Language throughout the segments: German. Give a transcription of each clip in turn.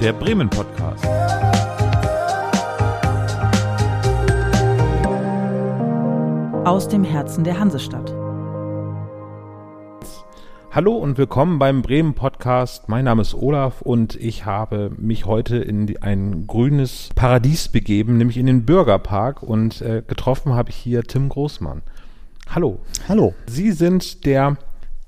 der Bremen Podcast. Aus dem Herzen der Hansestadt. Hallo und willkommen beim Bremen Podcast. Mein Name ist Olaf und ich habe mich heute in ein grünes Paradies begeben, nämlich in den Bürgerpark und äh, getroffen habe ich hier Tim Großmann. Hallo. Hallo. Sie sind der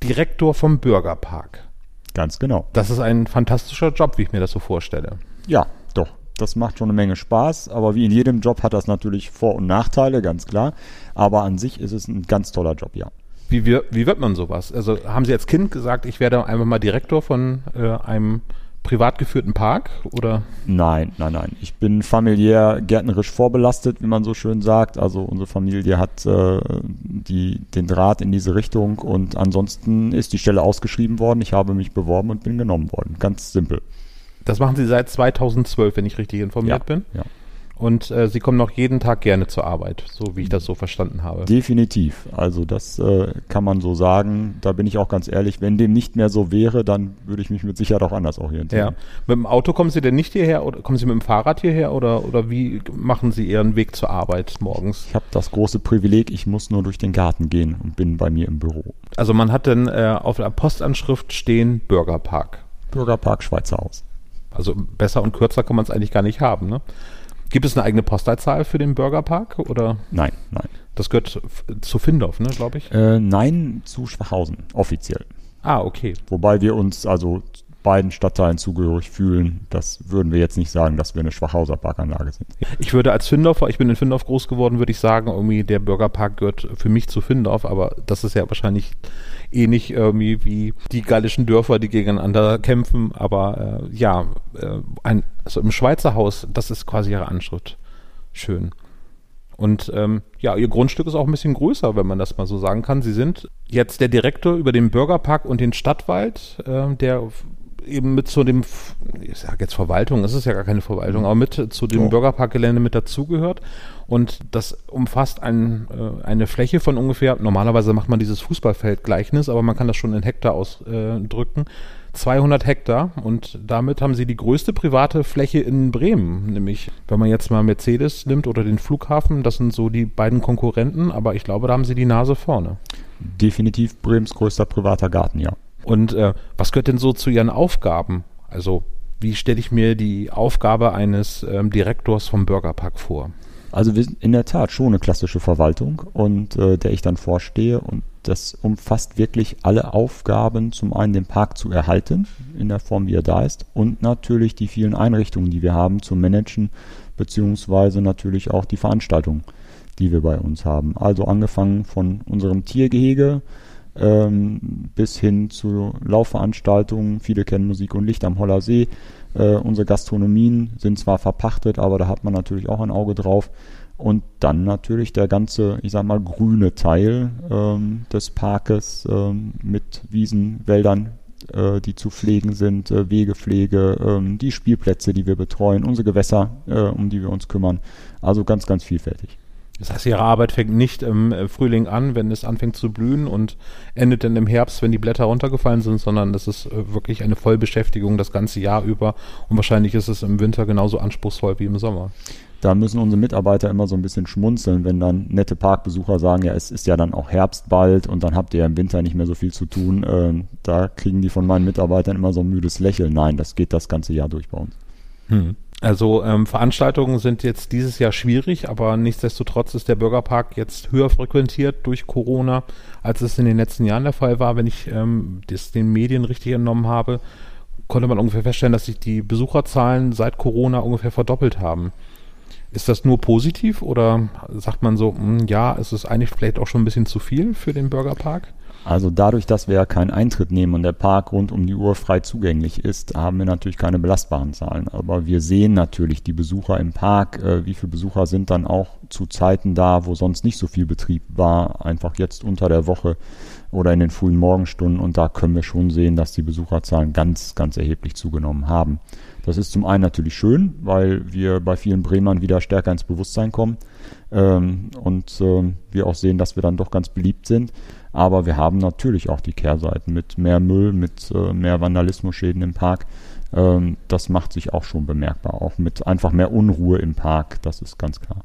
Direktor vom Bürgerpark. Ganz genau. Das ist ein fantastischer Job, wie ich mir das so vorstelle. Ja, doch. Das macht schon eine Menge Spaß, aber wie in jedem Job hat das natürlich Vor- und Nachteile, ganz klar. Aber an sich ist es ein ganz toller Job, ja. Wie, wir, wie wird man sowas? Also haben Sie als Kind gesagt, ich werde einfach mal Direktor von äh, einem privat geführten Park oder? Nein, nein, nein. Ich bin familiär gärtnerisch vorbelastet, wie man so schön sagt. Also unsere Familie hat äh, die, den Draht in diese Richtung und ansonsten ist die Stelle ausgeschrieben worden. Ich habe mich beworben und bin genommen worden. Ganz simpel. Das machen Sie seit 2012, wenn ich richtig informiert ja, bin. Ja. Und äh, Sie kommen noch jeden Tag gerne zur Arbeit, so wie ich das so verstanden habe. Definitiv. Also das äh, kann man so sagen. Da bin ich auch ganz ehrlich. Wenn dem nicht mehr so wäre, dann würde ich mich mit Sicherheit auch anders orientieren. Ja. Mit dem Auto kommen Sie denn nicht hierher oder kommen Sie mit dem Fahrrad hierher oder, oder wie machen Sie Ihren Weg zur Arbeit morgens? Ich habe das große Privileg, ich muss nur durch den Garten gehen und bin bei mir im Büro. Also man hat dann äh, auf der Postanschrift stehen Bürgerpark. Bürgerpark Schweizer Haus. Also besser und kürzer kann man es eigentlich gar nicht haben, ne? Gibt es eine eigene Postleitzahl für den Bürgerpark oder? Nein, nein. Das gehört zu Findorf, ne, glaube ich? Äh, nein, zu Schwachhausen, offiziell. Ah, okay. Wobei wir uns also beiden Stadtteilen zugehörig fühlen. Das würden wir jetzt nicht sagen, dass wir eine Schwachhauser Parkanlage sind. Ich würde als Findorfer, ich bin in Findorf groß geworden, würde ich sagen, irgendwie der Bürgerpark gehört für mich zu Findorf, aber das ist ja wahrscheinlich ähnlich irgendwie wie die gallischen Dörfer, die gegeneinander kämpfen. Aber äh, ja, äh, ein, also im Schweizer Haus, das ist quasi ihre Anschrift. Schön. Und ähm, ja, ihr Grundstück ist auch ein bisschen größer, wenn man das mal so sagen kann. Sie sind jetzt der Direktor über den Bürgerpark und den Stadtwald, äh, der eben mit zu dem, ich sage jetzt Verwaltung, es ist ja gar keine Verwaltung, aber mit zu dem oh. Bürgerparkgelände mit dazugehört. Und das umfasst ein, äh, eine Fläche von ungefähr, normalerweise macht man dieses Fußballfeldgleichnis, aber man kann das schon in Hektar ausdrücken. Äh, 200 Hektar und damit haben sie die größte private Fläche in Bremen. Nämlich, wenn man jetzt mal Mercedes nimmt oder den Flughafen, das sind so die beiden Konkurrenten, aber ich glaube, da haben sie die Nase vorne. Definitiv Brems größter privater Garten, ja. Und äh, was gehört denn so zu Ihren Aufgaben? Also wie stelle ich mir die Aufgabe eines ähm, Direktors vom Bürgerpark vor? Also wir sind in der Tat schon eine klassische Verwaltung und äh, der ich dann vorstehe und das umfasst wirklich alle Aufgaben, zum einen den Park zu erhalten, in der Form, wie er da ist, und natürlich die vielen Einrichtungen, die wir haben, zu managen, beziehungsweise natürlich auch die Veranstaltungen, die wir bei uns haben. Also angefangen von unserem Tiergehege, ähm, bis hin zu Laufveranstaltungen. Viele kennen Musik und Licht am Holler See. Äh, unsere Gastronomien sind zwar verpachtet, aber da hat man natürlich auch ein Auge drauf. Und dann natürlich der ganze, ich sag mal, grüne Teil ähm, des Parkes ähm, mit Wiesen, Wäldern, äh, die zu pflegen sind, äh, Wegepflege, ähm, die Spielplätze, die wir betreuen, unsere Gewässer, äh, um die wir uns kümmern. Also ganz, ganz vielfältig. Das heißt, ihre Arbeit fängt nicht im äh, Frühling an, wenn es anfängt zu blühen und endet dann im Herbst, wenn die Blätter runtergefallen sind, sondern das ist äh, wirklich eine Vollbeschäftigung das ganze Jahr über und wahrscheinlich ist es im Winter genauso anspruchsvoll wie im Sommer. Da müssen unsere Mitarbeiter immer so ein bisschen schmunzeln, wenn dann nette Parkbesucher sagen, ja, es ist ja dann auch Herbst bald und dann habt ihr im Winter nicht mehr so viel zu tun. Ähm, da kriegen die von meinen Mitarbeitern immer so ein müdes Lächeln. Nein, das geht das ganze Jahr durch bei uns. Hm. Also ähm, Veranstaltungen sind jetzt dieses Jahr schwierig, aber nichtsdestotrotz ist der Bürgerpark jetzt höher frequentiert durch Corona, als es in den letzten Jahren der Fall war. Wenn ich ähm, das den Medien richtig entnommen habe, konnte man ungefähr feststellen, dass sich die Besucherzahlen seit Corona ungefähr verdoppelt haben. Ist das nur positiv oder sagt man so, mh, hm, ja, es ist eigentlich vielleicht auch schon ein bisschen zu viel für den Bürgerpark? Also dadurch, dass wir ja keinen Eintritt nehmen und der Park rund um die Uhr frei zugänglich ist, haben wir natürlich keine belastbaren Zahlen. Aber wir sehen natürlich die Besucher im Park. Äh, wie viele Besucher sind dann auch zu Zeiten da, wo sonst nicht so viel Betrieb war, einfach jetzt unter der Woche oder in den frühen Morgenstunden. Und da können wir schon sehen, dass die Besucherzahlen ganz, ganz erheblich zugenommen haben. Das ist zum einen natürlich schön, weil wir bei vielen Bremern wieder stärker ins Bewusstsein kommen ähm, und äh, wir auch sehen, dass wir dann doch ganz beliebt sind. Aber wir haben natürlich auch die Kehrseiten mit mehr Müll, mit äh, mehr Vandalismusschäden im Park. Ähm, das macht sich auch schon bemerkbar, auch mit einfach mehr Unruhe im Park, das ist ganz klar.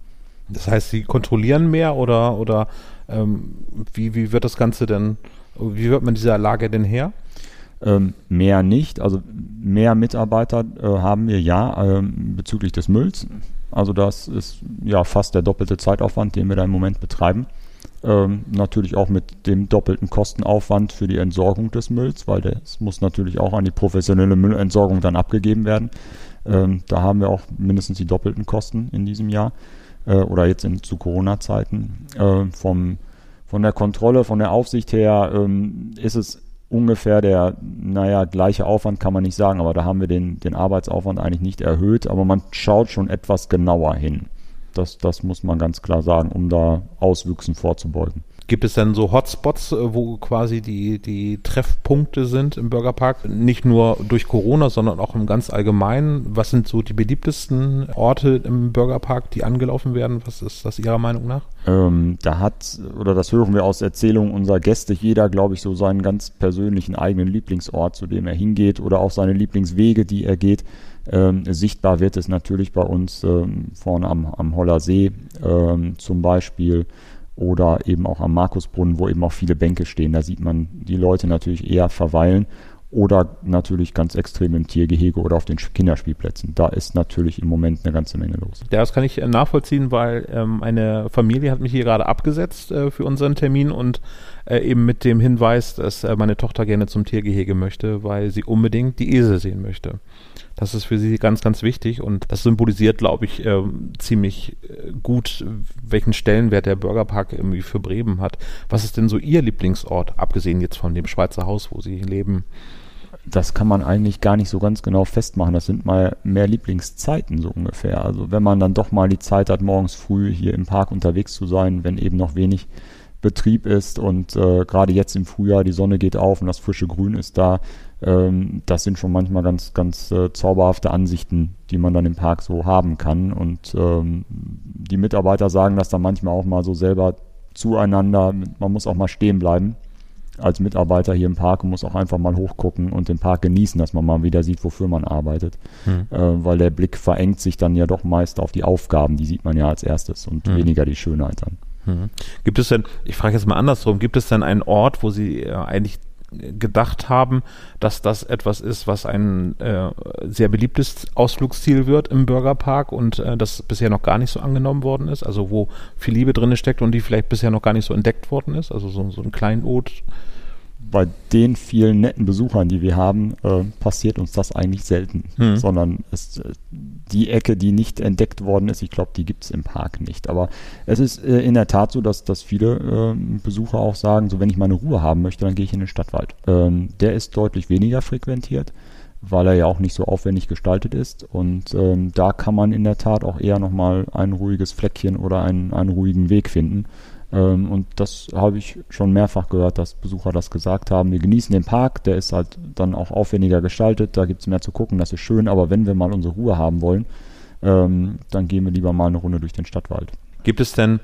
Das heißt, Sie kontrollieren mehr oder, oder ähm, wie, wie wird das Ganze denn, wie wird man dieser Lage denn her? Ähm, mehr nicht, also mehr Mitarbeiter äh, haben wir ja ähm, bezüglich des Mülls. Also das ist ja fast der doppelte Zeitaufwand, den wir da im Moment betreiben. Ähm, natürlich auch mit dem doppelten Kostenaufwand für die Entsorgung des Mülls, weil das muss natürlich auch an die professionelle Müllentsorgung dann abgegeben werden. Ähm, da haben wir auch mindestens die doppelten Kosten in diesem Jahr äh, oder jetzt in, zu Corona-Zeiten. Äh, vom, von der Kontrolle, von der Aufsicht her ähm, ist es ungefähr der, naja, gleiche Aufwand kann man nicht sagen, aber da haben wir den, den Arbeitsaufwand eigentlich nicht erhöht, aber man schaut schon etwas genauer hin. Das, das muss man ganz klar sagen, um da Auswüchsen vorzubeugen. Gibt es denn so Hotspots, äh, wo quasi die, die Treffpunkte sind im Bürgerpark? Nicht nur durch Corona, sondern auch im ganz Allgemeinen. Was sind so die beliebtesten Orte im Bürgerpark, die angelaufen werden? Was ist das Ihrer Meinung nach? Ähm, da hat, oder das hören wir aus Erzählungen unserer Gäste, jeder, glaube ich, so seinen ganz persönlichen eigenen Lieblingsort, zu dem er hingeht oder auch seine Lieblingswege, die er geht. Ähm, sichtbar wird es natürlich bei uns ähm, vorne am, am Holler See ähm, zum Beispiel oder eben auch am Markusbrunnen, wo eben auch viele Bänke stehen. Da sieht man die Leute natürlich eher verweilen oder natürlich ganz extrem im Tiergehege oder auf den Kinderspielplätzen. Da ist natürlich im Moment eine ganze Menge los. Ja, das kann ich äh, nachvollziehen, weil ähm, eine Familie hat mich hier gerade abgesetzt äh, für unseren Termin und äh, eben mit dem Hinweis, dass äh, meine Tochter gerne zum Tiergehege möchte, weil sie unbedingt die Esel sehen möchte. Das ist für sie ganz, ganz wichtig und das symbolisiert, glaube ich, äh, ziemlich äh, gut, welchen Stellenwert der Bürgerpark irgendwie für Bremen hat. Was ist denn so Ihr Lieblingsort, abgesehen jetzt von dem Schweizer Haus, wo Sie leben? das kann man eigentlich gar nicht so ganz genau festmachen. Das sind mal mehr Lieblingszeiten so ungefähr. Also wenn man dann doch mal die Zeit hat, morgens früh hier im Park unterwegs zu sein, wenn eben noch wenig Betrieb ist und äh, gerade jetzt im Frühjahr die Sonne geht auf und das frische Grün ist da, ähm, das sind schon manchmal ganz, ganz äh, zauberhafte Ansichten, die man dann im Park so haben kann. Und ähm, die Mitarbeiter sagen das dann manchmal auch mal so selber zueinander. Man muss auch mal stehen bleiben als Mitarbeiter hier im Park und muss auch einfach mal hochgucken und den Park genießen, dass man mal wieder sieht, wofür man arbeitet. Hm. Äh, weil der Blick verengt sich dann ja doch meist auf die Aufgaben, die sieht man ja als erstes und hm. weniger die Schönheit dann. Gibt es denn, ich frage jetzt mal andersrum, gibt es denn einen Ort, wo Sie äh, eigentlich gedacht haben, dass das etwas ist, was ein äh, sehr beliebtes Ausflugsziel wird im Bürgerpark und äh, das bisher noch gar nicht so angenommen worden ist, also wo viel Liebe drin steckt und die vielleicht bisher noch gar nicht so entdeckt worden ist, also so, so ein Kleinod bei den vielen netten Besuchern, die wir haben, äh, passiert uns das eigentlich selten. Hm. Sondern es, äh, die Ecke, die nicht entdeckt worden ist, ich glaube, die gibt es im Park nicht. Aber es ist äh, in der Tat so, dass, dass viele äh, Besucher auch sagen, so wenn ich meine Ruhe haben möchte, dann gehe ich in den Stadtwald. Ähm, der ist deutlich weniger frequentiert weil er ja auch nicht so aufwendig gestaltet ist. Und ähm, da kann man in der Tat auch eher nochmal ein ruhiges Fleckchen oder einen, einen ruhigen Weg finden. Ähm, und das habe ich schon mehrfach gehört, dass Besucher das gesagt haben. Wir genießen den Park, der ist halt dann auch aufwendiger gestaltet, da gibt es mehr zu gucken, das ist schön, aber wenn wir mal unsere Ruhe haben wollen, ähm, dann gehen wir lieber mal eine Runde durch den Stadtwald. Gibt es denn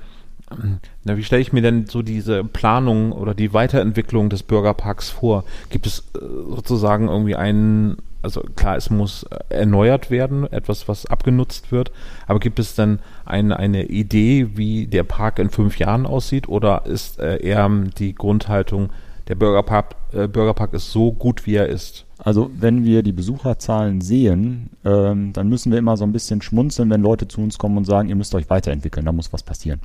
na, wie stelle ich mir denn so diese Planung oder die Weiterentwicklung des Bürgerparks vor? Gibt es äh, sozusagen irgendwie einen, also klar, es muss äh, erneuert werden, etwas, was abgenutzt wird, aber gibt es denn eine, eine Idee, wie der Park in fünf Jahren aussieht? Oder ist äh, eher die Grundhaltung, der Bürgerpark, äh, Bürgerpark ist so gut, wie er ist? Also wenn wir die Besucherzahlen sehen, ähm, dann müssen wir immer so ein bisschen schmunzeln, wenn Leute zu uns kommen und sagen, ihr müsst euch weiterentwickeln, da muss was passieren.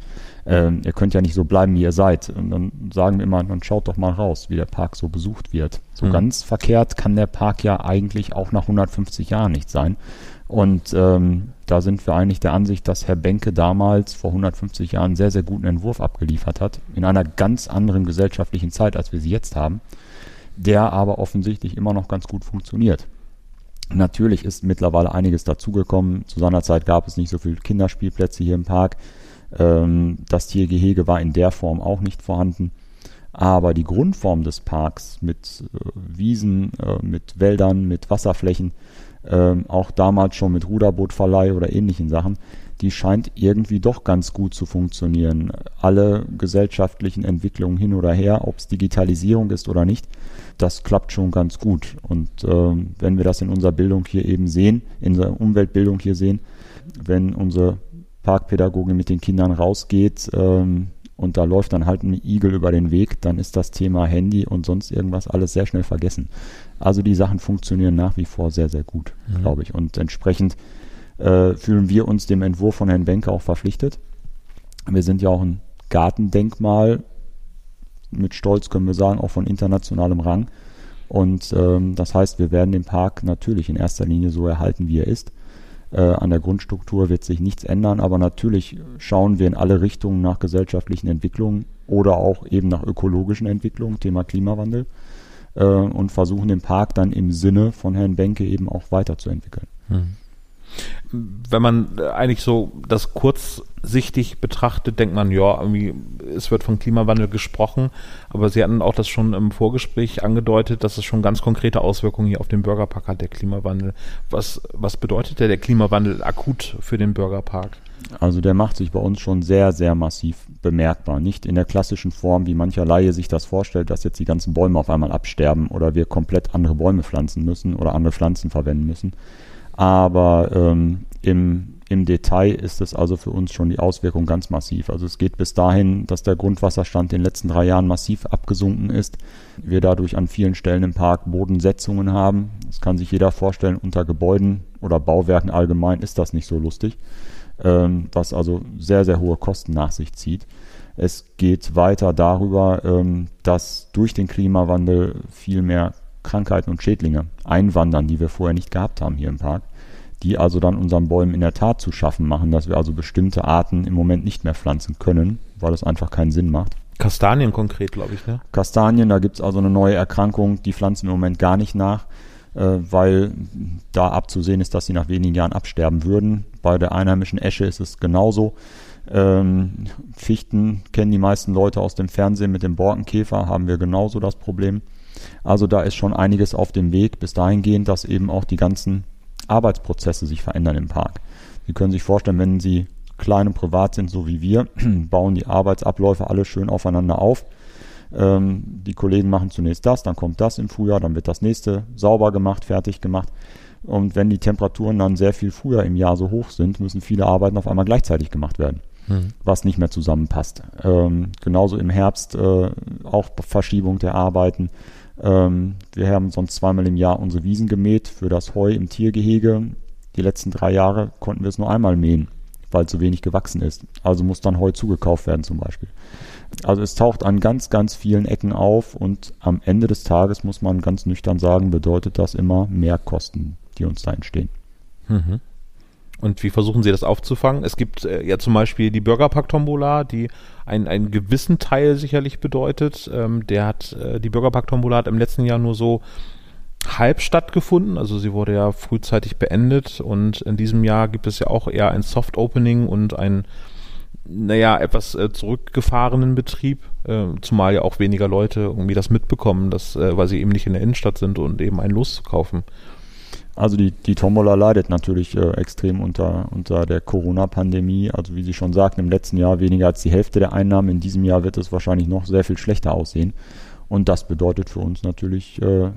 Ähm, ihr könnt ja nicht so bleiben, wie ihr seid. Und dann sagen wir immer, dann schaut doch mal raus, wie der Park so besucht wird. So mhm. ganz verkehrt kann der Park ja eigentlich auch nach 150 Jahren nicht sein. Und ähm, da sind wir eigentlich der Ansicht, dass Herr Benke damals vor 150 Jahren einen sehr, sehr guten Entwurf abgeliefert hat, in einer ganz anderen gesellschaftlichen Zeit, als wir sie jetzt haben der aber offensichtlich immer noch ganz gut funktioniert. Natürlich ist mittlerweile einiges dazugekommen. Zu seiner Zeit gab es nicht so viele Kinderspielplätze hier im Park. Ähm, das Tiergehege war in der Form auch nicht vorhanden. Aber die Grundform des Parks mit äh, Wiesen, äh, mit Wäldern, mit Wasserflächen, äh, auch damals schon mit Ruderbootverleih oder ähnlichen Sachen, die scheint irgendwie doch ganz gut zu funktionieren. Alle gesellschaftlichen Entwicklungen hin oder her, ob es Digitalisierung ist oder nicht, das klappt schon ganz gut. Und äh, wenn wir das in unserer Bildung hier eben sehen, in der Umweltbildung hier sehen, wenn unsere Parkpädagogin mit den Kindern rausgeht ähm, und da läuft dann halt ein Igel über den Weg, dann ist das Thema Handy und sonst irgendwas alles sehr schnell vergessen. Also die Sachen funktionieren nach wie vor sehr, sehr gut, mhm. glaube ich. Und entsprechend äh, fühlen wir uns dem Entwurf von Herrn Benke auch verpflichtet. Wir sind ja auch ein Gartendenkmal, mit Stolz können wir sagen, auch von internationalem Rang. Und ähm, das heißt, wir werden den Park natürlich in erster Linie so erhalten, wie er ist. Äh, an der Grundstruktur wird sich nichts ändern, aber natürlich schauen wir in alle Richtungen nach gesellschaftlichen Entwicklungen oder auch eben nach ökologischen Entwicklungen, Thema Klimawandel, äh, und versuchen den Park dann im Sinne von Herrn Benke eben auch weiterzuentwickeln. Hm wenn man eigentlich so das kurzsichtig betrachtet, denkt man, ja, irgendwie, es wird von Klimawandel gesprochen, aber Sie hatten auch das schon im Vorgespräch angedeutet, dass es schon ganz konkrete Auswirkungen hier auf den Bürgerpark hat, der Klimawandel. Was, was bedeutet der, der Klimawandel akut für den Bürgerpark? Also der macht sich bei uns schon sehr, sehr massiv bemerkbar. Nicht in der klassischen Form, wie mancher Laie sich das vorstellt, dass jetzt die ganzen Bäume auf einmal absterben oder wir komplett andere Bäume pflanzen müssen oder andere Pflanzen verwenden müssen aber ähm, im, im Detail ist es also für uns schon die Auswirkung ganz massiv. Also es geht bis dahin, dass der Grundwasserstand in den letzten drei Jahren massiv abgesunken ist. Wir dadurch an vielen Stellen im Park Bodensetzungen haben. Das kann sich jeder vorstellen, unter Gebäuden oder Bauwerken allgemein ist das nicht so lustig, ähm, was also sehr, sehr hohe Kosten nach sich zieht. Es geht weiter darüber, ähm, dass durch den Klimawandel viel mehr Krankheiten und Schädlinge einwandern, die wir vorher nicht gehabt haben hier im Park, die also dann unseren Bäumen in der Tat zu schaffen machen, dass wir also bestimmte Arten im Moment nicht mehr pflanzen können, weil es einfach keinen Sinn macht. Kastanien konkret, glaube ich, ne? Kastanien, da gibt es also eine neue Erkrankung, die pflanzen im Moment gar nicht nach, äh, weil da abzusehen ist, dass sie nach wenigen Jahren absterben würden. Bei der einheimischen Esche ist es genauso. Ähm, Fichten kennen die meisten Leute aus dem Fernsehen mit dem Borkenkäfer, haben wir genauso das Problem. Also da ist schon einiges auf dem Weg bis dahin gehend, dass eben auch die ganzen Arbeitsprozesse sich verändern im Park. Sie können sich vorstellen, wenn Sie klein und privat sind, so wie wir, bauen die Arbeitsabläufe alle schön aufeinander auf. Ähm, die Kollegen machen zunächst das, dann kommt das im Frühjahr, dann wird das nächste sauber gemacht, fertig gemacht. Und wenn die Temperaturen dann sehr viel früher im Jahr so hoch sind, müssen viele Arbeiten auf einmal gleichzeitig gemacht werden, hm. was nicht mehr zusammenpasst. Ähm, genauso im Herbst äh, auch Verschiebung der Arbeiten. Ähm, wir haben sonst zweimal im Jahr unsere Wiesen gemäht für das Heu im Tiergehege. Die letzten drei Jahre konnten wir es nur einmal mähen, weil zu wenig gewachsen ist. Also muss dann Heu zugekauft werden zum Beispiel. Also es taucht an ganz, ganz vielen Ecken auf und am Ende des Tages muss man ganz nüchtern sagen, bedeutet das immer mehr Kosten, die uns da entstehen. Mhm. Und wie versuchen Sie das aufzufangen? Es gibt äh, ja zum Beispiel die Bürgerpark-Tombola, die ein, einen gewissen Teil sicherlich bedeutet. Ähm, der hat, äh, die Bürgerpark-Tombola hat im letzten Jahr nur so halb stattgefunden. Also sie wurde ja frühzeitig beendet und in diesem Jahr gibt es ja auch eher ein Soft-Opening und ein, naja, etwas äh, zurückgefahrenen Betrieb, äh, zumal ja auch weniger Leute irgendwie das mitbekommen, dass, äh, weil sie eben nicht in der Innenstadt sind und eben ein Los zu kaufen. Also die, die Tombola leidet natürlich äh, extrem unter, unter der Corona-Pandemie. Also wie Sie schon sagten, im letzten Jahr weniger als die Hälfte der Einnahmen. In diesem Jahr wird es wahrscheinlich noch sehr viel schlechter aussehen. Und das bedeutet für uns natürlich äh,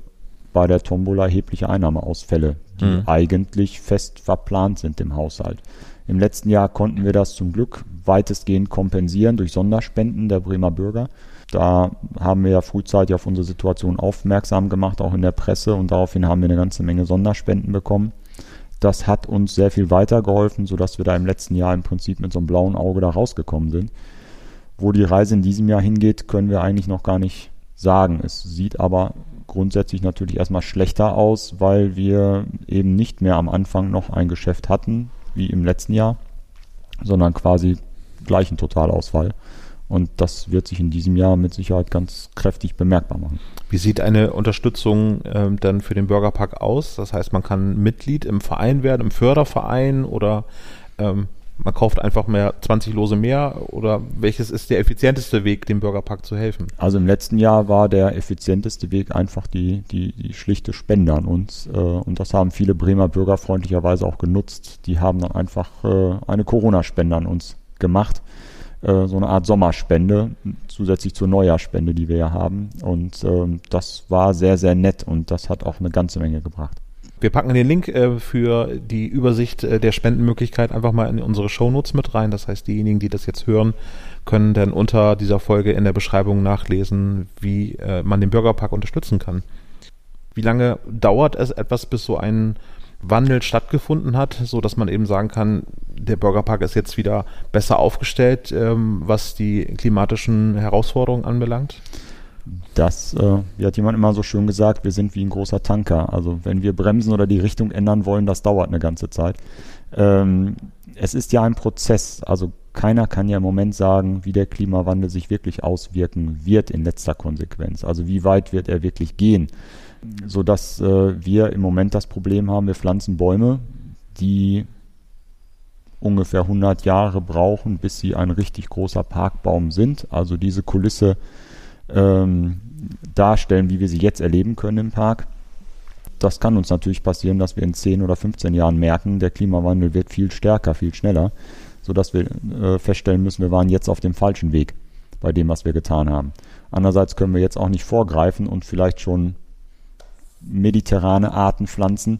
bei der Tombola erhebliche Einnahmeausfälle, die mhm. eigentlich fest verplant sind im Haushalt. Im letzten Jahr konnten wir das zum Glück weitestgehend kompensieren durch Sonderspenden der Bremer Bürger. Da haben wir ja frühzeitig auf unsere Situation aufmerksam gemacht, auch in der Presse, und daraufhin haben wir eine ganze Menge Sonderspenden bekommen. Das hat uns sehr viel weitergeholfen, sodass wir da im letzten Jahr im Prinzip mit so einem blauen Auge da rausgekommen sind. Wo die Reise in diesem Jahr hingeht, können wir eigentlich noch gar nicht sagen. Es sieht aber grundsätzlich natürlich erstmal schlechter aus, weil wir eben nicht mehr am Anfang noch ein Geschäft hatten, wie im letzten Jahr, sondern quasi gleichen Totalausfall. Und das wird sich in diesem Jahr mit Sicherheit ganz kräftig bemerkbar machen. Wie sieht eine Unterstützung ähm, dann für den Bürgerpark aus? Das heißt, man kann Mitglied im Verein werden, im Förderverein oder ähm, man kauft einfach mehr 20 Lose mehr oder welches ist der effizienteste Weg, dem Bürgerpark zu helfen? Also im letzten Jahr war der effizienteste Weg einfach die, die, die schlichte Spende an uns. Äh, und das haben viele Bremer Bürger freundlicherweise auch genutzt. Die haben dann einfach äh, eine Corona-Spende an uns gemacht. Äh, so eine Art Sommerspende, zusätzlich zur Neujahrsspende, die wir ja haben. Und ähm, das war sehr, sehr nett und das hat auch eine ganze Menge gebracht. Wir packen den Link äh, für die Übersicht äh, der Spendenmöglichkeit einfach mal in unsere Shownotes mit rein. Das heißt, diejenigen, die das jetzt hören, können dann unter dieser Folge in der Beschreibung nachlesen, wie man den Bürgerpark unterstützen kann. Wie lange dauert es etwas, bis so ein Wandel stattgefunden hat, so dass man eben sagen kann, der Bürgerpark ist jetzt wieder besser aufgestellt, ähm, was die klimatischen Herausforderungen anbelangt? Das, äh, wie hat jemand immer so schön gesagt, wir sind wie ein großer Tanker. Also wenn wir bremsen oder die Richtung ändern wollen, das dauert eine ganze Zeit. Ähm, es ist ja ein Prozess. Also keiner kann ja im Moment sagen, wie der Klimawandel sich wirklich auswirken wird in letzter Konsequenz. Also wie weit wird er wirklich gehen, sodass äh, wir im Moment das Problem haben, wir pflanzen Bäume, die ungefähr 100 Jahre brauchen, bis sie ein richtig großer Parkbaum sind. Also diese Kulisse ähm, darstellen, wie wir sie jetzt erleben können im Park. Das kann uns natürlich passieren, dass wir in 10 oder 15 Jahren merken, der Klimawandel wird viel stärker, viel schneller, sodass wir äh, feststellen müssen, wir waren jetzt auf dem falschen Weg bei dem, was wir getan haben. Andererseits können wir jetzt auch nicht vorgreifen und vielleicht schon mediterrane Arten pflanzen,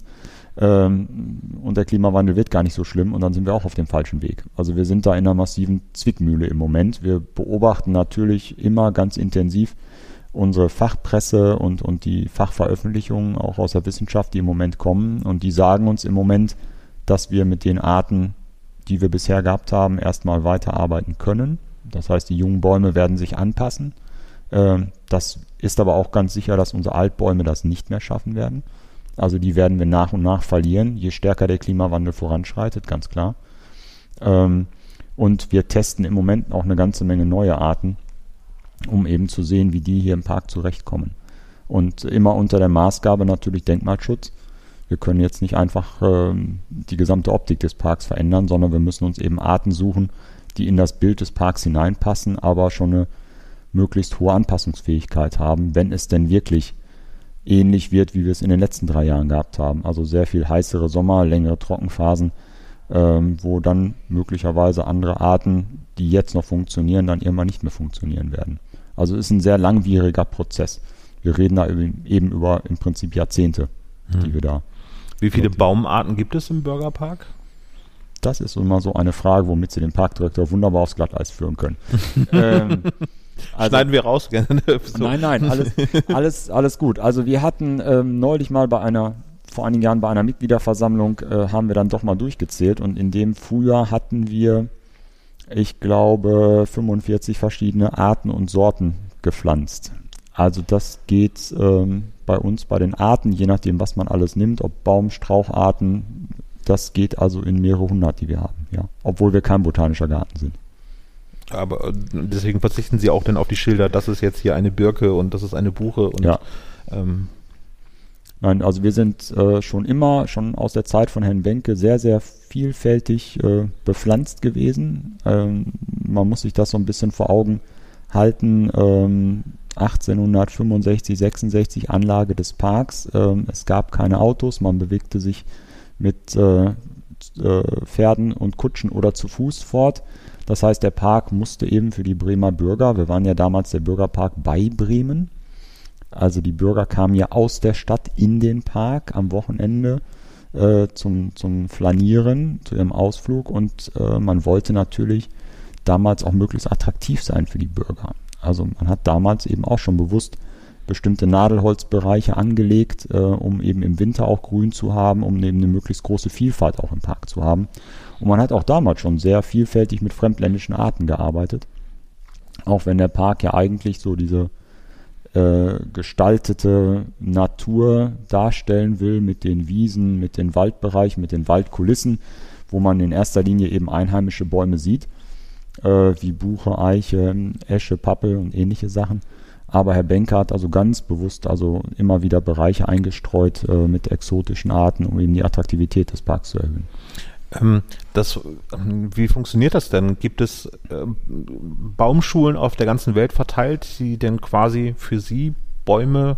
ähm, und der Klimawandel wird gar nicht so schlimm und dann sind wir auch auf dem falschen Weg. Also wir sind da in einer massiven Zwickmühle im Moment. Wir beobachten natürlich immer ganz intensiv unsere Fachpresse und, und die Fachveröffentlichungen auch aus der Wissenschaft, die im Moment kommen und die sagen uns im Moment, dass wir mit den Arten, die wir bisher gehabt haben, erstmal weiterarbeiten können. Das heißt, die jungen Bäume werden sich anpassen. Ähm, das ist aber auch ganz sicher, dass unsere Altbäume das nicht mehr schaffen werden. Also die werden wir nach und nach verlieren, je stärker der Klimawandel voranschreitet, ganz klar. Ähm, und wir testen im Moment auch eine ganze Menge neue Arten, um eben zu sehen, wie die hier im Park zurechtkommen. Und immer unter der Maßgabe natürlich Denkmalschutz. Wir können jetzt nicht einfach ähm, die gesamte Optik des Parks verändern, sondern wir müssen uns eben Arten suchen, die in das Bild des Parks hineinpassen, aber schon eine möglichst hohe Anpassungsfähigkeit haben, wenn es denn wirklich ähnlich wird, wie wir es in den letzten drei Jahren gehabt haben. Also sehr viel heißere Sommer, längere Trockenphasen, ähm, wo dann möglicherweise andere Arten, die jetzt noch funktionieren, dann irgendwann nicht mehr funktionieren werden. Also ist ein sehr langwieriger Prozess. Wir reden da eben über im Prinzip Jahrzehnte, hm. die wir da. Wie viele Baumarten gibt es im Bürgerpark? Das ist immer so eine Frage, womit Sie den Parkdirektor wunderbar aufs Glatteis führen können. ähm, also, Schneiden wir raus gerne. so. Nein, nein, alles, alles, alles gut. Also wir hatten ähm, neulich mal bei einer, vor einigen Jahren bei einer Mitgliederversammlung, äh, haben wir dann doch mal durchgezählt und in dem Frühjahr hatten wir, ich glaube, 45 verschiedene Arten und Sorten gepflanzt. Also das geht ähm, bei uns bei den Arten, je nachdem, was man alles nimmt, ob Baum, Straucharten, das geht also in mehrere hundert, die wir haben, ja. Obwohl wir kein botanischer Garten sind. Aber äh, deswegen verzichten sie auch dann auf die Schilder, das ist jetzt hier eine Birke und das ist eine Buche und ja. Ähm, Nein, also wir sind äh, schon immer, schon aus der Zeit von Herrn Benke, sehr, sehr vielfältig äh, bepflanzt gewesen. Ähm, man muss sich das so ein bisschen vor Augen halten. Ähm, 1865, 66 Anlage des Parks. Ähm, es gab keine Autos, man bewegte sich mit äh, äh Pferden und Kutschen oder zu Fuß fort. Das heißt, der Park musste eben für die Bremer Bürger, wir waren ja damals der Bürgerpark bei Bremen, also die Bürger kamen ja aus der Stadt in den Park am Wochenende äh, zum, zum Flanieren, zu ihrem Ausflug und äh, man wollte natürlich damals auch möglichst attraktiv sein für die Bürger. Also man hat damals eben auch schon bewusst bestimmte Nadelholzbereiche angelegt, äh, um eben im Winter auch Grün zu haben, um eben eine möglichst große Vielfalt auch im Park zu haben. Und man hat auch damals schon sehr vielfältig mit fremdländischen Arten gearbeitet. Auch wenn der Park ja eigentlich so diese äh, gestaltete Natur darstellen will mit den Wiesen, mit den Waldbereichen, mit den Waldkulissen, wo man in erster Linie eben einheimische Bäume sieht, äh, wie Buche, Eiche, Esche, Pappel und ähnliche Sachen. Aber Herr Benker hat also ganz bewusst also immer wieder Bereiche eingestreut äh, mit exotischen Arten, um eben die Attraktivität des Parks zu erhöhen. Ähm, das, ähm, wie funktioniert das denn? Gibt es äh, Baumschulen auf der ganzen Welt verteilt, die denn quasi für Sie Bäume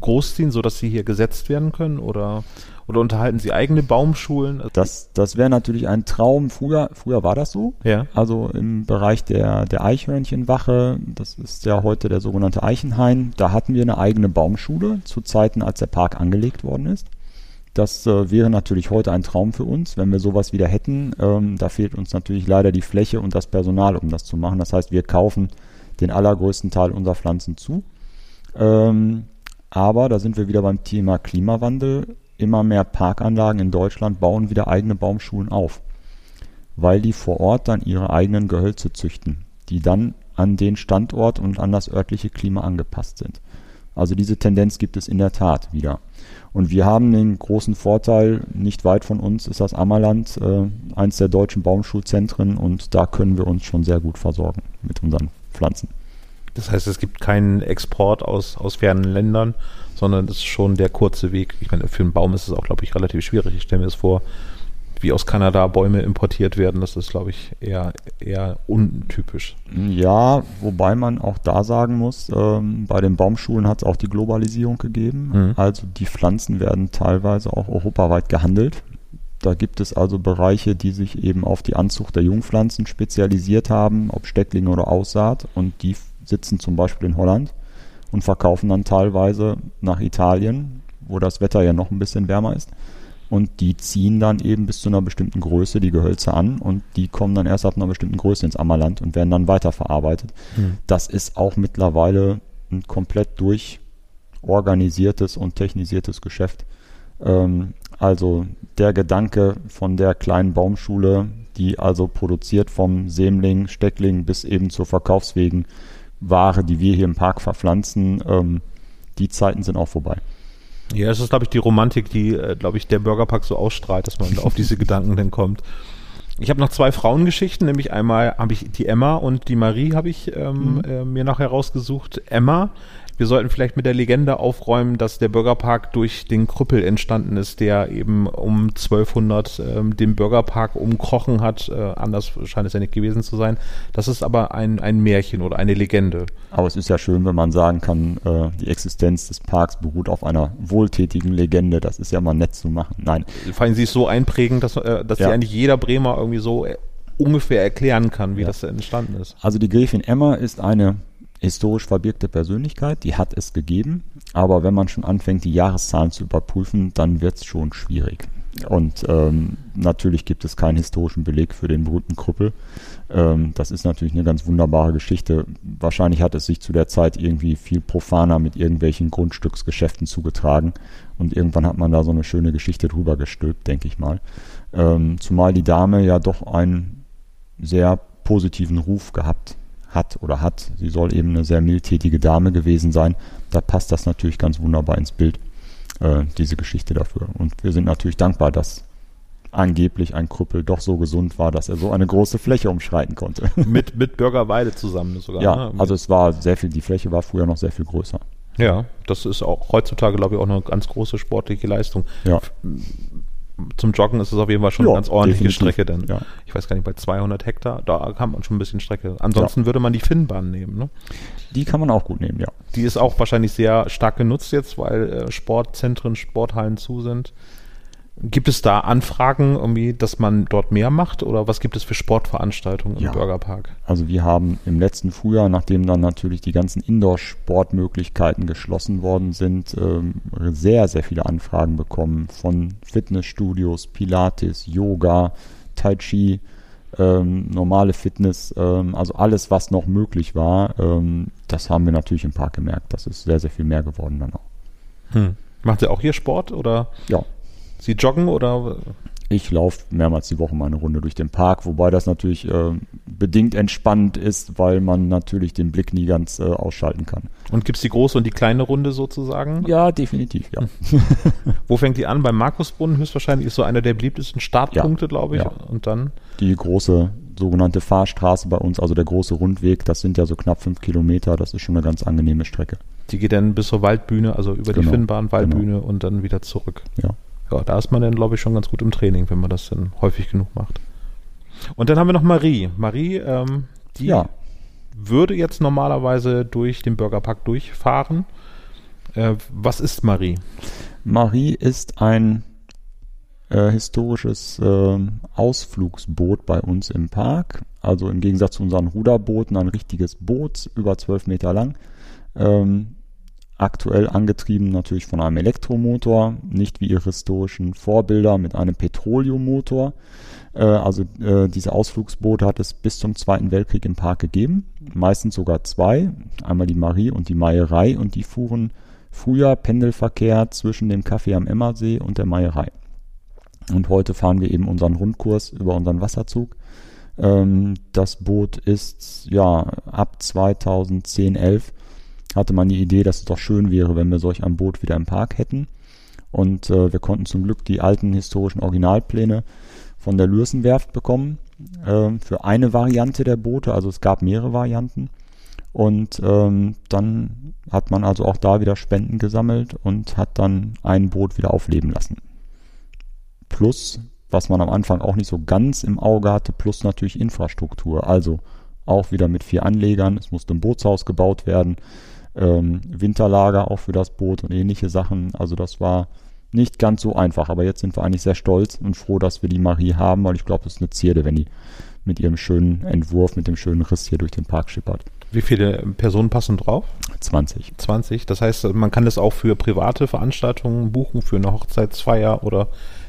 großziehen, sodass sie hier gesetzt werden können? Oder, oder unterhalten Sie eigene Baumschulen? Das, das wäre natürlich ein Traum. Früher, früher war das so. Ja. Also im Bereich der, der Eichhörnchenwache, das ist ja heute der sogenannte Eichenhain, da hatten wir eine eigene Baumschule zu Zeiten, als der Park angelegt worden ist. Das äh, wäre natürlich heute ein Traum für uns, wenn wir sowas wieder hätten. Ähm, da fehlt uns natürlich leider die Fläche und das Personal, um das zu machen. Das heißt, wir kaufen den allergrößten Teil unserer Pflanzen zu. Ähm, aber da sind wir wieder beim Thema Klimawandel. Immer mehr Parkanlagen in Deutschland bauen wieder eigene Baumschulen auf, weil die vor Ort dann ihre eigenen Gehölze züchten, die dann an den Standort und an das örtliche Klima angepasst sind. Also diese Tendenz gibt es in der Tat wieder. Und wir haben den großen Vorteil, nicht weit von uns ist das Ammerland, äh, eins der deutschen Baumschulzentren und da können wir uns schon sehr gut versorgen mit unseren Pflanzen. Das heißt, es gibt keinen Export aus, aus fernen Ländern, sondern es ist schon der kurze Weg. Ich meine, für einen Baum ist es auch, glaube ich, relativ schwierig. Ich stelle mir das vor, wie aus Kanada Bäume importiert werden. Das ist, glaube ich, eher, eher untypisch. Ja, wobei man auch da sagen muss, ähm, bei den Baumschulen hat es auch die Globalisierung gegeben. Mhm. Also die Pflanzen werden teilweise auch europaweit gehandelt. Da gibt es also Bereiche, die sich eben auf die Anzucht der Jungpflanzen spezialisiert haben, ob Stecklinge oder Aussaat. Und die sitzen zum Beispiel in Holland und verkaufen dann teilweise nach Italien, wo das Wetter ja noch ein bisschen wärmer ist. Und die ziehen dann eben bis zu einer bestimmten Größe die Gehölze an und die kommen dann erst ab einer bestimmten Größe ins Ammerland und werden dann weiterverarbeitet. Hm. Das ist auch mittlerweile ein komplett durchorganisiertes und technisiertes Geschäft. Ähm, also der Gedanke von der kleinen Baumschule, die also produziert vom Sämling, Steckling bis eben zur Verkaufswegen Ware, die wir hier im Park verpflanzen, ähm, die Zeiten sind auch vorbei. Ja, das ist, glaube ich, die Romantik, die, äh, glaube ich, der Burgerpark so ausstrahlt, dass man auf diese Gedanken dann kommt. Ich habe noch zwei Frauengeschichten, nämlich einmal habe ich die Emma und die Marie habe ich ähm, mhm. äh, mir noch herausgesucht. Emma wir sollten vielleicht mit der Legende aufräumen, dass der Bürgerpark durch den Krüppel entstanden ist, der eben um 1200 ähm, den Bürgerpark umkrochen hat. Äh, anders scheint es ja nicht gewesen zu sein. Das ist aber ein, ein Märchen oder eine Legende. Aber es ist ja schön, wenn man sagen kann, äh, die Existenz des Parks beruht auf einer wohltätigen Legende. Das ist ja mal nett zu machen. Nein. Vor allem sie ist so einprägend, dass, äh, dass ja. sie eigentlich jeder Bremer irgendwie so äh, ungefähr erklären kann, wie ja. das entstanden ist. Also die Gräfin Emma ist eine historisch verbirgte Persönlichkeit, die hat es gegeben, aber wenn man schon anfängt, die Jahreszahlen zu überprüfen, dann wird es schon schwierig. Und ähm, natürlich gibt es keinen historischen Beleg für den berühmten Krüppel. Ähm, das ist natürlich eine ganz wunderbare Geschichte. Wahrscheinlich hat es sich zu der Zeit irgendwie viel profaner mit irgendwelchen Grundstücksgeschäften zugetragen. Und irgendwann hat man da so eine schöne Geschichte drüber gestülpt, denke ich mal. Ähm, zumal die Dame ja doch einen sehr positiven Ruf gehabt hat oder hat. Sie soll eben eine sehr mildtätige Dame gewesen sein. Da passt das natürlich ganz wunderbar ins Bild, äh, diese Geschichte dafür. Und wir sind natürlich dankbar, dass angeblich ein Krüppel doch so gesund war, dass er so eine große Fläche umschreiten konnte. mit, mit Bürgerweide zusammen sogar. Ja, ne? also es war sehr viel, die Fläche war früher noch sehr viel größer. Ja, das ist auch heutzutage, glaube ich, auch eine ganz große sportliche Leistung. Ja zum Joggen ist es auf jeden Fall schon ja, eine ganz ordentliche definitiv. Strecke, denn ja. ich weiß gar nicht, bei 200 Hektar, da kann man schon ein bisschen Strecke. Ansonsten ja. würde man die Finnbahn nehmen, ne? Die kann man auch gut nehmen, ja. Die ist auch wahrscheinlich sehr stark genutzt jetzt, weil äh, Sportzentren, Sporthallen zu sind. Gibt es da Anfragen, irgendwie, dass man dort mehr macht oder was gibt es für Sportveranstaltungen im ja. Burgerpark? Also wir haben im letzten Frühjahr, nachdem dann natürlich die ganzen Indoor-Sportmöglichkeiten geschlossen worden sind, ähm, sehr, sehr viele Anfragen bekommen von Fitnessstudios, Pilates, Yoga, Tai Chi, ähm, normale Fitness, ähm, also alles, was noch möglich war, das haben wir natürlich im Park gemerkt. Das ist sehr, sehr viel mehr geworden dann auch. Hm. Macht ihr auch hier Sport oder? Ja, Sie joggen oder? Ich laufe mehrmals die Woche mal eine Runde durch den Park, wobei das natürlich äh, bedingt entspannend ist, weil man natürlich den Blick nie ganz äh, ausschalten kann. Und gibt es die große und die kleine Runde sozusagen? Ja, definitiv, ja. Wo fängt die an? Beim Markusbrunnen höchstwahrscheinlich ist so einer der beliebtesten Startpunkte, ja, glaube ich. Ja. Und dann? Die große sogenannte Fahrstraße bei uns, also der große Rundweg, das sind ja so knapp fünf Kilometer, das ist schon eine ganz angenehme Strecke. Die geht dann bis zur Waldbühne, also über genau, die Finnbahn, Waldbühne genau. und dann wieder zurück. Ja. Ja, da ist man dann, glaube ich, schon ganz gut im Training, wenn man das dann häufig genug macht. Und dann haben wir noch Marie. Marie, ähm, die Ja. würde jetzt normalerweise durch den Burgerpark durchfahren. Äh, was ist Marie? Marie ist ein äh, historisches äh, Ausflugsboot bei uns im Park. Also im Gegensatz zu unseren Ruderbooten ein richtiges Boot, über 12 Meter lang. Ähm, aktuell angetrieben natürlich von einem Elektromotor, nicht wie ihre historischen Vorbilder mit einem Petroleummotor. Äh, also äh, diese Ausflugsboote hat es bis zum Zweiten Weltkrieg im Park gegeben. Meistens sogar zwei. Einmal die Marie und die Meierei und die fuhren früher Pendelverkehr zwischen dem Café am Emmersee und der Meierei. Und heute fahren wir eben unseren Rundkurs über unseren Wasserzug. Ähm, das Boot ist ja ab 2010, 11 hatte man die Idee, dass es doch schön wäre, wenn wir solch ein Boot wieder im Park hätten. Und äh, wir konnten zum Glück die alten historischen Originalpläne von der Lürsenwerft bekommen äh, für eine Variante der Boote. Also es gab mehrere Varianten. Und ähm, dann hat man also auch da wieder Spenden gesammelt und hat dann ein Boot wieder aufleben lassen. Plus, was man am Anfang auch nicht so ganz im Auge hatte, plus natürlich Infrastruktur. Also auch wieder mit vier Anlegern. Es musste ein Bootshaus gebaut werden, ähm, Winterlager auch für das Boot und ähnliche Sachen. Also das war nicht ganz so einfach. Aber jetzt sind wir eigentlich sehr stolz und froh, dass wir die Marie haben, weil ich glaube, das ist eine Zierde, wenn die mit ihrem schönen Entwurf, mit dem schönen Riss hier durch den Park schippert. Wie viele Personen passen drauf? 20. 20. Das heißt, man kann das auch für private Veranstaltungen buchen, für eine Hochzeitsfeier oder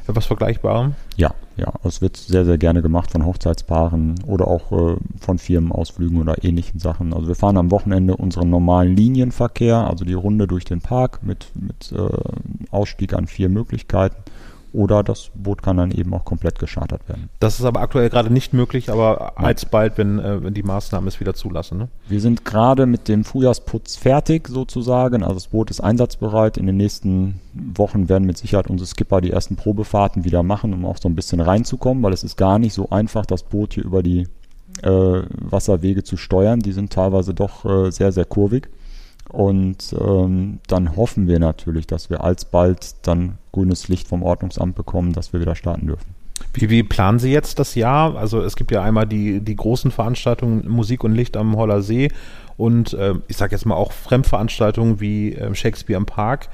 etwas Vergleichbarem? Ja, ja. Es wird sehr, sehr gerne gemacht von Hochzeitspaaren oder auch äh, von Firmenausflügen oder ähnlichen Sachen. Also wir fahren am Wochenende unseren normalen Linienverkehr, also die Runde durch den Park mit, mit äh, Ausstieg an vier Möglichkeiten. Oder das Boot kann dann eben auch komplett geschartert werden. Das ist aber aktuell gerade nicht möglich, aber alsbald, wenn, äh, wenn die Maßnahmen es wieder zulassen. Ne? Wir sind gerade mit dem Frühjahrsputz fertig sozusagen. Also das Boot ist einsatzbereit. In den nächsten Wochen werden mit Sicherheit unsere Skipper die ersten Probefahrten wieder machen, um auch so ein bisschen reinzukommen, weil es ist gar nicht so einfach, das Boot hier über die äh, Wasserwege zu steuern. Die sind teilweise doch äh, sehr, sehr kurvig. Und ähm, dann hoffen wir natürlich, dass wir alsbald dann grünes Licht vom Ordnungsamt bekommen, dass wir wieder starten dürfen. Wie, wie planen Sie jetzt das Jahr? Also es gibt ja einmal die, die großen Veranstaltungen Musik und Licht am Holler See und äh, ich sage jetzt mal auch Fremdveranstaltungen wie äh, Shakespeare im Park.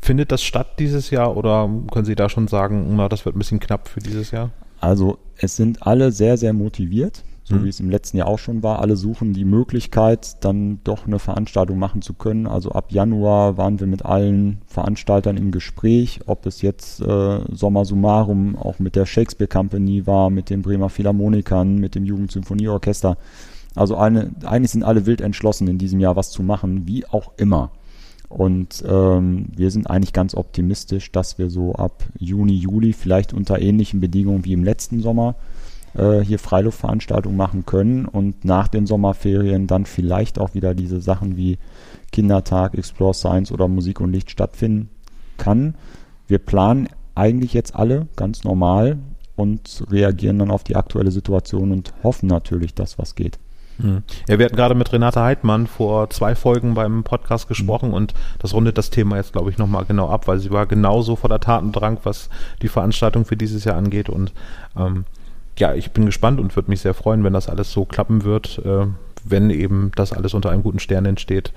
Findet das statt dieses Jahr oder können Sie da schon sagen, na, das wird ein bisschen knapp für dieses Jahr? Also es sind alle sehr, sehr motiviert, so Mhm. wie es im letzten Jahr auch schon war. Alle suchen die Möglichkeit, dann doch eine Veranstaltung machen zu können. Also ab Januar waren wir mit allen Veranstaltern im Gespräch, ob es jetzt äh, Sommer Summarum auch mit der Shakespeare Company war, mit den Bremer Philharmonikern, mit dem Jugendsymphonieorchester. Also eine, eigentlich sind alle wild entschlossen, in diesem Jahr was zu machen, wie auch immer. Und ähm, wir sind eigentlich ganz optimistisch, dass wir so ab Juni, Juli vielleicht unter ähnlichen Bedingungen wie im letzten Sommer äh, hier Freiluftveranstaltungen machen können und nach den Sommerferien dann vielleicht auch wieder diese Sachen wie Kindertag, Explore Science oder Musik und Licht stattfinden kann. Wir planen eigentlich jetzt alle ganz normal und reagieren dann auf die aktuelle Situation und hoffen natürlich, dass was geht. Hm. Ja, wir hatten gerade mit Renate Heidmann vor zwei Folgen beim Podcast gesprochen und das rundet das Thema jetzt, glaube ich, nochmal genau ab, weil sie war genauso voller Tatendrang, was die Veranstaltung für dieses Jahr angeht. Und ähm, ja, ich bin gespannt und würde mich sehr freuen, wenn das alles so klappen wird, äh, wenn eben das alles unter einem guten Stern entsteht.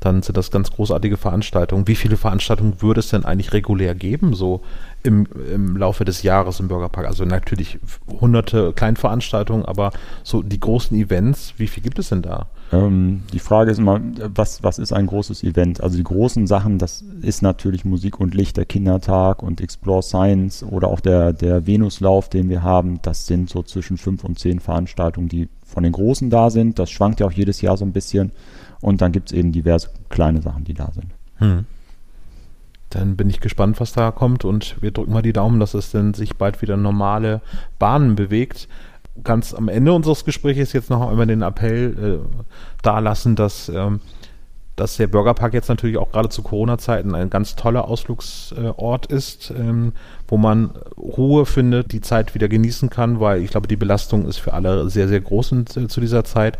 Dann sind das ganz großartige Veranstaltungen. Wie viele Veranstaltungen würde es denn eigentlich regulär geben, so im, im Laufe des Jahres im Bürgerpark? Also natürlich hunderte Kleinveranstaltungen, aber so die großen Events, wie viel gibt es denn da? Ähm, die Frage ist immer, was, was ist ein großes Event? Also die großen Sachen, das ist natürlich Musik und Licht, der Kindertag und Explore Science oder auch der, der Venuslauf, den wir haben. Das sind so zwischen fünf und zehn Veranstaltungen, die von den großen da sind. Das schwankt ja auch jedes Jahr so ein bisschen. Und dann gibt es eben diverse kleine Sachen, die da sind. Hm. Dann bin ich gespannt, was da kommt und wir drücken mal die Daumen, dass es dann sich bald wieder normale Bahnen bewegt. Ganz am Ende unseres Gesprächs jetzt noch einmal den Appell äh, dalassen, dass, ähm, dass der Bürgerpark jetzt natürlich auch gerade zu Corona-Zeiten ein ganz toller Ausflugsort ist, ähm, wo man Ruhe findet, die Zeit wieder genießen kann, weil ich glaube, die Belastung ist für alle sehr, sehr groß in, zu dieser Zeit.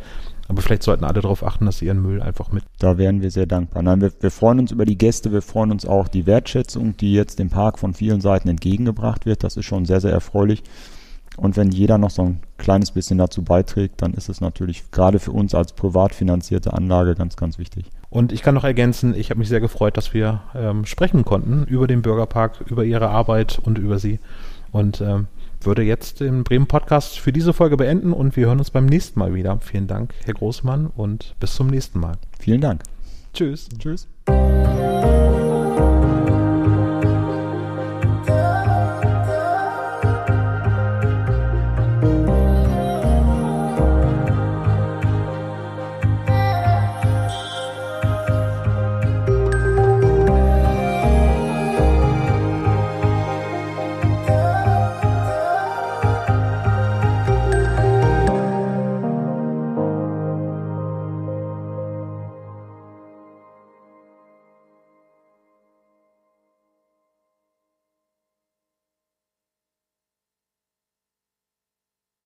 Aber vielleicht sollten alle darauf achten, dass sie ihren Müll einfach mit. Da wären wir sehr dankbar. Nein, wir, wir freuen uns über die Gäste, wir freuen uns auch die Wertschätzung, die jetzt dem Park von vielen Seiten entgegengebracht wird. Das ist schon sehr, sehr erfreulich. Und wenn jeder noch so ein kleines bisschen dazu beiträgt, dann ist es natürlich gerade für uns als privat finanzierte Anlage ganz, ganz wichtig. Und ich kann noch ergänzen, ich habe mich sehr gefreut, dass wir ähm, sprechen konnten über den Bürgerpark, über Ihre Arbeit und über Sie. Und ähm, würde jetzt den Bremen Podcast für diese Folge beenden und wir hören uns beim nächsten Mal wieder. Vielen Dank, Herr Großmann, und bis zum nächsten Mal. Vielen Dank. Tschüss. Tschüss.